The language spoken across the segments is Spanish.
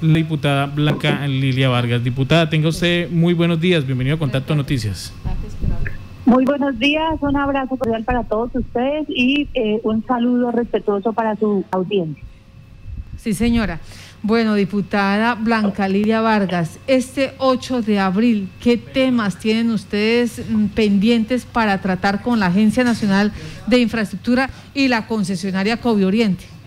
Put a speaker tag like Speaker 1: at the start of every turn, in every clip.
Speaker 1: la diputada Blanca Lilia Vargas. Diputada, tenga usted muy buenos días. Bienvenido a Contacto Noticias.
Speaker 2: Muy buenos días, un abrazo cordial para todos ustedes y eh, un saludo respetuoso para su audiencia.
Speaker 3: Sí, señora. Bueno, diputada Blanca Lidia Vargas, este 8 de abril, ¿qué temas tienen ustedes mm, pendientes para tratar con la Agencia Nacional de Infraestructura y la concesionaria Covi Oriente?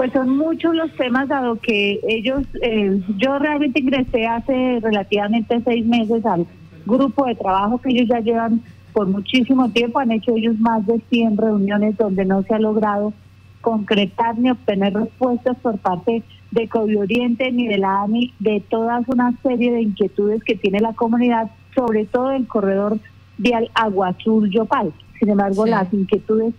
Speaker 2: Pues son muchos los temas, dado que ellos, eh, yo realmente ingresé hace relativamente seis meses al grupo de trabajo que ellos ya llevan por muchísimo tiempo, han hecho ellos más de 100 reuniones donde no se ha logrado concretar ni obtener respuestas por parte de Covi Oriente ni de la AMI de toda una serie de inquietudes que tiene la comunidad, sobre todo el corredor vial Agua Azul-Yopal. Sin embargo, las inquietudes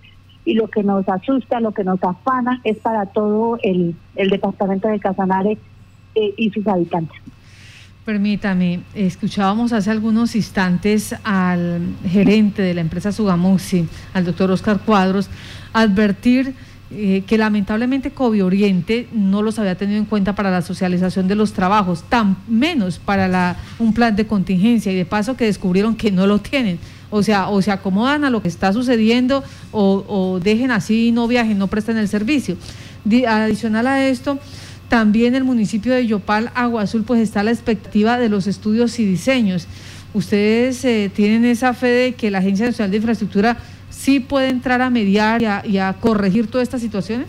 Speaker 2: y lo que nos asusta, lo que nos afana es para todo el, departamento de Casanare eh, y sus habitantes.
Speaker 3: Permítame, escuchábamos hace algunos instantes al gerente de la empresa Sugamuxi, al doctor Oscar Cuadros, advertir eh, que lamentablemente COVID Oriente no los había tenido en cuenta para la socialización de los trabajos, tan menos para la, un plan de contingencia y de paso que descubrieron que no lo tienen. O sea, o se acomodan a lo que está sucediendo o, dejen así, no viajen, no presten el servicio. adicional a esto, también el municipio de Yopal, Agua Azul, pues está a la expectativa de los estudios y diseños. ¿Ustedes eh, tienen esa fe de que la Agencia Nacional de Infraestructura sí puede entrar a mediar y a, corregir todas estas situaciones?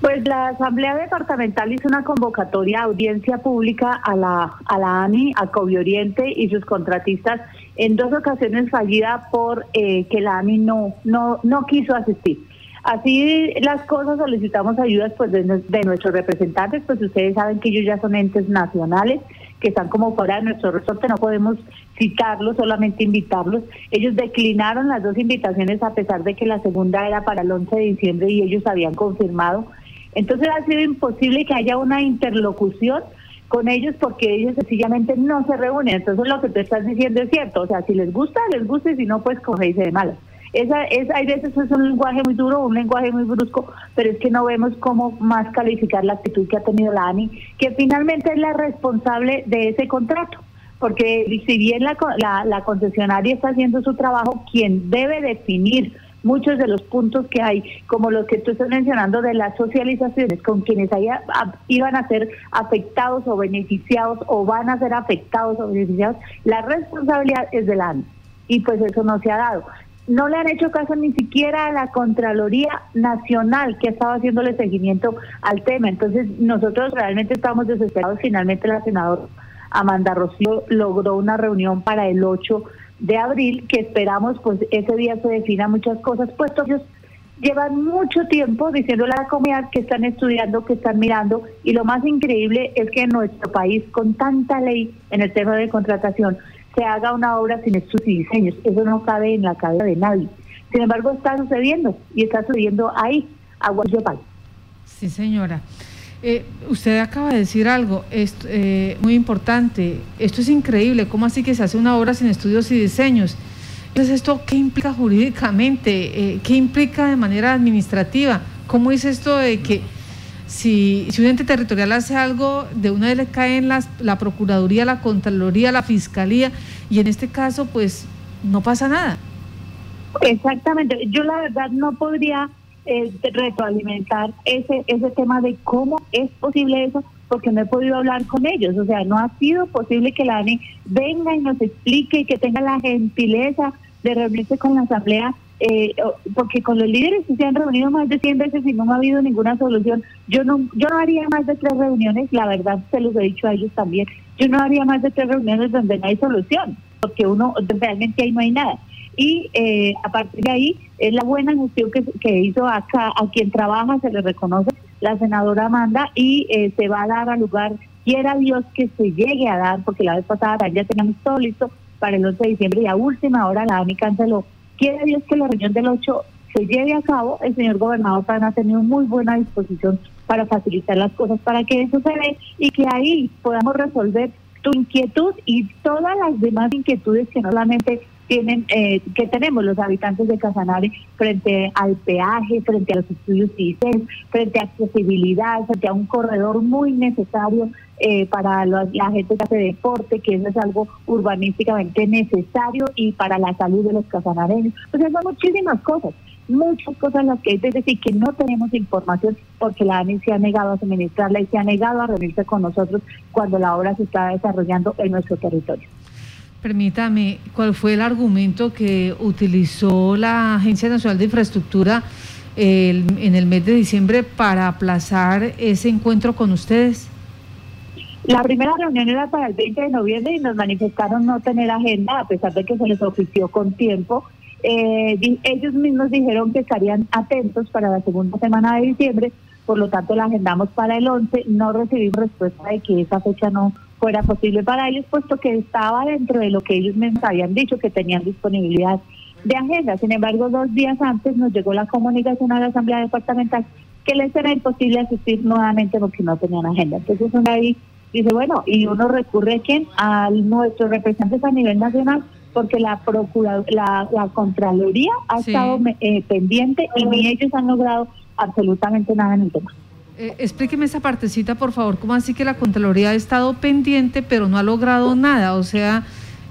Speaker 2: Pues la Asamblea Departamental hizo una convocatoria audiencia pública a la, a la ANI, a Covi Oriente y sus contratistas en dos ocasiones fallida por eh, que la ANI no, no, no quiso asistir. Así las cosas solicitamos ayudas pues de, de, nuestros representantes, pues ustedes saben que ellos ya son entes nacionales que están como fuera de nuestro resorte, no podemos citarlos, solamente invitarlos. Ellos declinaron las dos invitaciones a pesar de que la segunda era para el 11 de diciembre y ellos habían confirmado. Entonces ha sido imposible que haya una interlocución con ellos porque ellos sencillamente no se reúnen. Entonces lo que tú estás diciendo es cierto, o sea, si les gusta, les gusta y si no, pues dice de malas. Esa, es, hay veces es un lenguaje muy duro, un lenguaje muy brusco, pero es que no vemos cómo más calificar la actitud que ha tenido la ANI, que finalmente es la responsable de ese contrato. Porque si bien la, la, concesionaria está haciendo su trabajo, quien debe definir muchos de los puntos que hay, como los que tú estás mencionando de las socializaciones con quienes haya, iban a ser afectados o beneficiados o van a ser afectados o beneficiados, la responsabilidad es de la. Y pues eso no se ha dado no le han hecho caso ni siquiera a la Contraloría Nacional que estaba haciéndole seguimiento al tema. Entonces nosotros realmente estamos desesperados. Finalmente la senadora Amanda Rocío logró una reunión para el 8 de abril que esperamos pues ese día se defina muchas cosas, puesto ellos llevan mucho tiempo diciéndole a la comunidad que están estudiando, que están mirando y lo más increíble es que en nuestro país con tanta ley en el tema de contratación se haga una obra sin estos diseños. Eso no cabe en la cabeza de nadie. Sin embargo, está sucediendo y está sucediendo ahí, Yopal.
Speaker 3: Sí, señora. Eh, usted acaba de decir algo eh, muy importante. Esto es increíble. ¿Cómo así que se hace una obra sin estudios y diseños? Entonces, ¿esto qué implica jurídicamente? Eh, ¿Qué implica de manera administrativa? ¿Cómo es esto de que si, si un ente territorial hace algo, de una vez le caen las, la Procuraduría, la Contraloría, la Fiscalía, y en este caso, pues no pasa nada.
Speaker 2: Exactamente. Yo la verdad no podría eh, retroalimentar ese, ese tema de cómo es posible eso, porque no he podido hablar con ellos. O sea, no ha sido posible que la ANI venga y nos explique y que tenga la gentileza de reunirse con la Asamblea eh, porque con los líderes se han reunido más de 100 veces y no ha habido ninguna solución. Yo no, yo no haría más de tres reuniones, la verdad se los he dicho a ellos también, yo no haría más de tres reuniones donde no hay solución, porque uno realmente ahí no hay nada. Y eh, a partir de ahí es la buena gestión que, hizo acá, a quien trabaja se le reconoce la senadora Amanda y eh, se va a dar al lugar, quiera Dios que se llegue a dar, porque la vez pasada ya teníamos todo listo para el 11 de diciembre y a última hora la AMI canceló Quiere Dios que la reunión del 8 se lleve a cabo. El señor gobernador también ha tenido muy buena disposición para facilitar las cosas para que eso se ve y que ahí podamos resolver tu inquietud y todas las demás inquietudes que no solamente tienen eh, que tenemos los habitantes de Casanare frente al peaje, frente a los estudios CISES, frente a accesibilidad, frente a un corredor muy necesario eh, para la gente que hace deporte, que eso es algo urbanísticamente necesario y para la salud de los casanareños. O sea, son muchísimas cosas, muchas cosas las que que decir que no tenemos información porque la ANI se ha negado a suministrarla y se ha negado a reunirse con nosotros cuando la obra se está desarrollando en nuestro territorio.
Speaker 3: Permítame, ¿cuál fue el argumento que utilizó la Agencia Nacional de Infraestructura en el mes de diciembre para aplazar ese encuentro con ustedes?
Speaker 2: La primera reunión era para el 20 de noviembre y nos manifestaron no tener agenda, a pesar de que se les ofició con tiempo. Eh, ellos mismos dijeron que estarían atentos para la segunda semana de diciembre, por lo tanto la agendamos para el 11. No recibimos respuesta de que esa fecha no fuera posible para ellos, puesto que estaba dentro de lo que ellos me habían dicho, que tenían disponibilidad de agenda. Sin embargo, dos días antes nos llegó la comunicación a la Asamblea Departamental que les era imposible asistir nuevamente porque no tenían agenda. Entonces, uno ahí dice, bueno, y uno recurre a quién? A nuestros representantes a nivel nacional, porque la la, la Contraloría ha estado eh, pendiente y ni ellos han logrado absolutamente nada en el tema.
Speaker 3: Eh, explíqueme esa partecita, por favor. ¿Cómo así que la Contraloría ha estado pendiente, pero no ha logrado nada? O sea,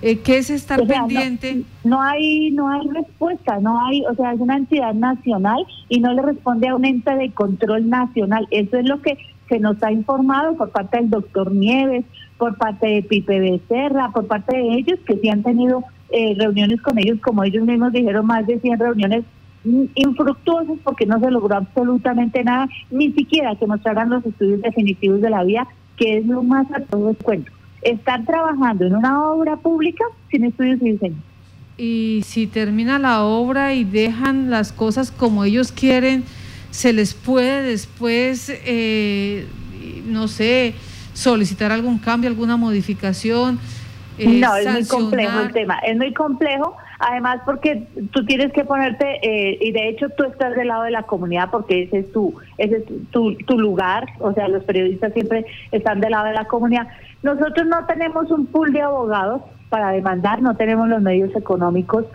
Speaker 3: eh, ¿qué es estar pendiente?
Speaker 2: No, hay, no hay respuesta, no hay, o sea, es una entidad nacional y no le responde a un ente de control nacional. Eso es lo que se nos ha informado por parte del doctor Nieves, por parte de Pipe Becerra, por parte de ellos que sí han tenido eh, reuniones con ellos, como ellos mismos dijeron, más de 100 reuniones infructuosas porque no se logró absolutamente nada, ni siquiera que mostraran los estudios definitivos de la vía, que es lo más a todo el cuento. Estar trabajando en una obra pública sin estudios y diseño.
Speaker 3: Y si termina la obra y dejan las cosas como ellos quieren, se les puede después, eh, no sé, solicitar algún cambio, alguna modificación.
Speaker 2: Eh, no, es muy complejo el tema, es muy complejo, además porque tú tienes que ponerte, eh, y de hecho tú estás del lado de la comunidad porque ese es tu, ese es tu, tu lugar, o sea, los periodistas siempre están del lado de la comunidad. Nosotros no tenemos un pool de abogados para demandar, no tenemos los medios económicos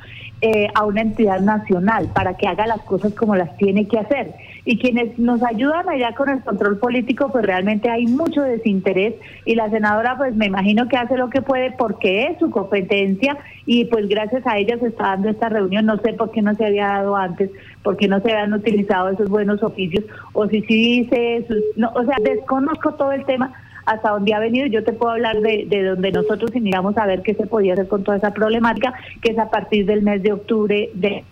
Speaker 2: eh, a una entidad nacional para que haga las cosas como las tiene que hacer. Y quienes nos ayudan allá con el control político, pues realmente hay mucho desinterés y la senadora pues me imagino que hace lo que puede porque es su competencia y pues gracias a ella se está dando esta reunión. No sé por qué no se había dado antes, por qué no se habían utilizado esos buenos oficios o si sí dice, no, o sea, desconozco todo el tema hasta donde ha venido. Yo te puedo hablar de, de donde nosotros iniciamos a ver qué se podía hacer con toda esa problemática, que es a partir del mes de octubre de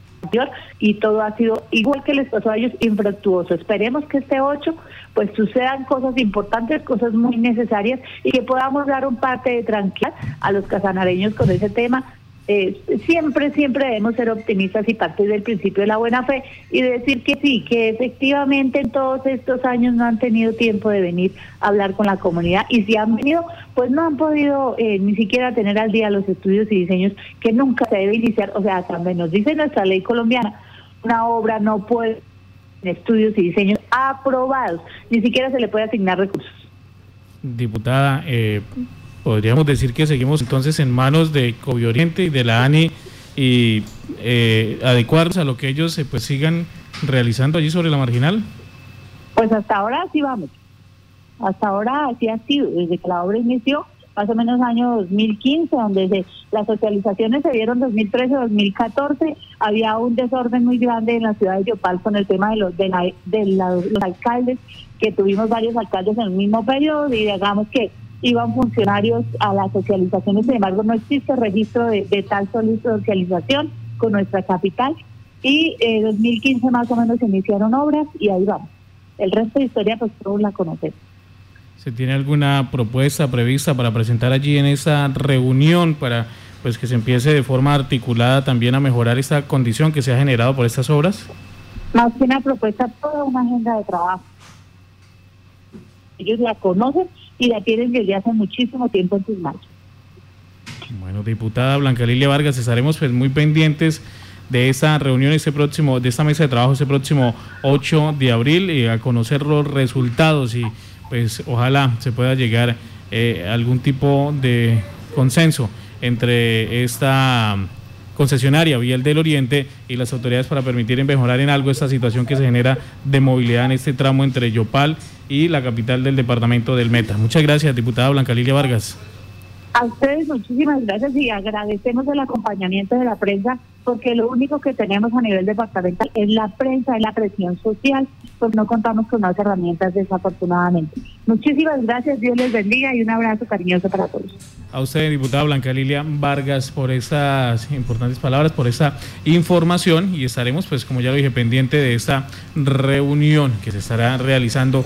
Speaker 2: y todo ha sido igual que les pasó a ellos infructuoso. Esperemos que este 8 pues sucedan cosas importantes, cosas muy necesarias y que podamos dar un parte de tranquilidad a los casanareños con ese tema eh, siempre, siempre debemos ser optimistas y partir del principio de la buena fe y decir que sí, que efectivamente en todos estos años no han tenido tiempo de venir a hablar con la comunidad y si han venido, pues no han podido eh, ni siquiera tener al día los estudios y diseños que nunca se debe iniciar, o sea, también nos dice nuestra ley colombiana, una obra no puede estudios y diseños aprobados, ni siquiera se le puede asignar recursos.
Speaker 1: Diputada, eh, podríamos decir que seguimos entonces en manos de Oriente y de la ANI y eh, adecuarnos a lo que ellos eh, pues sigan realizando allí sobre la marginal?
Speaker 2: Pues hasta ahora sí vamos. Hasta ahora así ha sido, desde que la obra inició, más o menos año 2015, donde las socializaciones se dieron 2013-2014, había un desorden muy grande en la ciudad de Yopal con el tema de los de, de los alcaldes, que tuvimos varios alcaldes en el mismo periodo y digamos que iban funcionarios a las socializaciones, sin embargo no existe registro de, tal socialización con nuestra capital y en eh, 2015 más o menos se iniciaron obras y ahí vamos. El resto de historia pues todos la conocemos.
Speaker 1: ¿Se tiene alguna propuesta prevista para presentar allí en esa reunión para pues que se empiece de forma articulada también a mejorar esta condición que se ha generado por estas obras?
Speaker 2: Más que una propuesta, toda una agenda de trabajo. Ellos la conocen y la tienen desde hace muchísimo tiempo en sus manos.
Speaker 1: Bueno, diputada Blanca Lilia Vargas, estaremos pues muy pendientes de esa reunión ese próximo, de esta mesa de trabajo ese próximo 8 de abril y a conocer los resultados y pues ojalá se pueda llegar eh, algún tipo de consenso entre esta concesionaria Vial del Oriente y las autoridades para permitir mejorar en algo esta situación que se genera de movilidad en este tramo entre Yopal y la capital del departamento del Meta. Muchas gracias, diputada Blanca Lilia Vargas.
Speaker 2: A ustedes muchísimas gracias y agradecemos el acompañamiento de la prensa porque lo único que tenemos a nivel departamental es la prensa, es la presión social, pues no contamos con más herramientas desafortunadamente. Muchísimas gracias, Dios les bendiga y un abrazo cariñoso para todos.
Speaker 1: A usted, diputada Blanca Lilia Vargas, por esas importantes palabras, por esa información y estaremos, pues como ya lo dije, pendiente de esta reunión que se estará realizando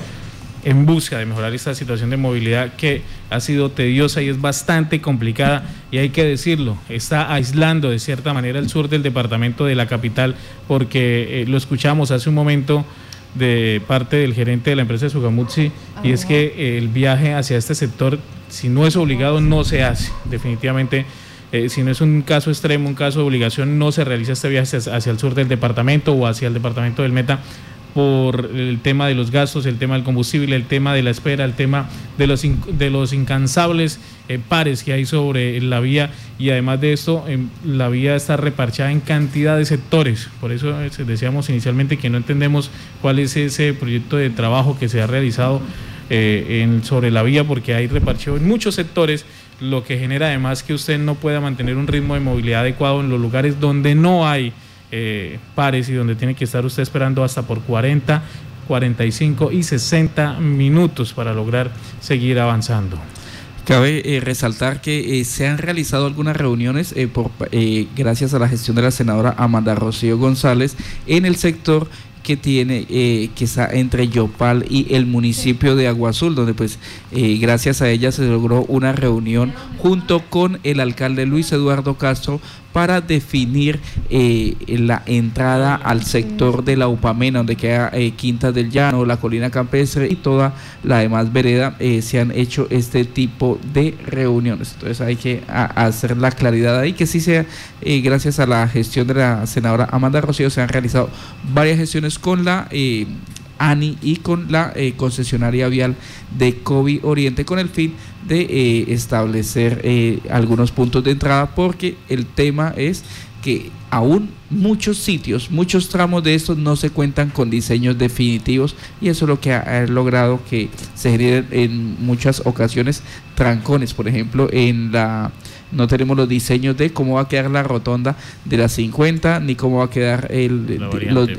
Speaker 1: en busca de mejorar esta situación de movilidad que ha sido tediosa y es bastante complicada. Y hay que decirlo, está aislando de cierta manera el sur del departamento de la capital porque eh, lo escuchamos hace un momento de parte del gerente de la empresa de Sugamutsi y es que eh, el viaje hacia este sector si no es obligado no se hace definitivamente. Eh, si no es un caso extremo, un caso de obligación, no se realiza este viaje hacia el sur del departamento o hacia el departamento del Meta por el tema de los gastos, el tema del combustible, el tema de la espera, el tema de los, de los incansables eh, pares que hay sobre la vía y además de esto em, la vía está reparchada en cantidad de sectores. Por eso eh, decíamos inicialmente que no entendemos cuál es ese proyecto de trabajo que se ha realizado eh, sobre la vía porque hay reparcheo en muchos sectores lo que genera además que usted no pueda mantener un ritmo de movilidad adecuado en los lugares donde no hay eh, pares y donde tiene que estar usted esperando hasta por 40, 45 y 60 minutos para lograr seguir avanzando.
Speaker 4: Cabe eh, resaltar que eh, se han realizado algunas reuniones por, gracias a la gestión de la senadora Amanda Rocío González en el sector que tiene que está entre Yopal y el municipio de Agua Azul, donde pues gracias a ella se logró una reunión junto con el alcalde Luis Eduardo Castro para definir eh, la entrada al sector de la Upamena, donde queda eh, Quinta del Llano, la Colina Campestre y toda la demás vereda, eh, se han hecho este tipo de reuniones. Entonces hay que hacer la claridad ahí, que sí sea, gracias a la gestión de la senadora Amanda Rocío, se han realizado varias gestiones con la ANI y con la concesionaria vial de COVID Oriente con el fin de eh, establecer eh, algunos puntos de entrada porque el tema es que aún muchos sitios, muchos tramos de estos no se cuentan con diseños definitivos y eso es lo que ha, logrado que se generen en muchas ocasiones trancones, por ejemplo, en la no tenemos los diseños de cómo va a quedar la rotonda de las 50 ni cómo va a quedar el,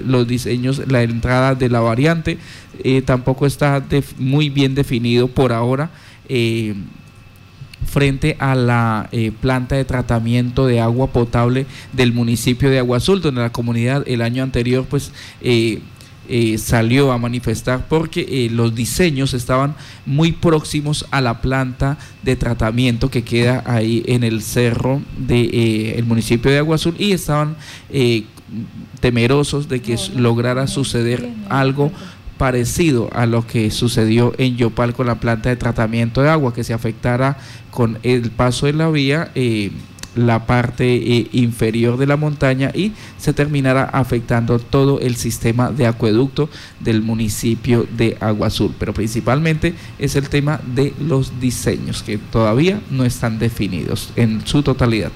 Speaker 4: los, diseños, la entrada de la variante, eh, tampoco está muy bien definido por ahora eh, frente a la eh, planta de tratamiento de agua potable del municipio de Agua Azul, donde la comunidad el año anterior pues eh, salió a manifestar porque los diseños estaban muy próximos a la planta de tratamiento que queda ahí en el cerro del el municipio de Agua Azul y estaban temerosos de que lograra suceder algo parecido a lo que sucedió en Yopal con la planta de tratamiento de agua, que se afectara con el paso de la vía eh, la parte eh, inferior de la montaña y se terminara afectando todo el sistema de acueducto del municipio de Agua Azul. Pero principalmente es el tema de los diseños que todavía no están definidos en su totalidad.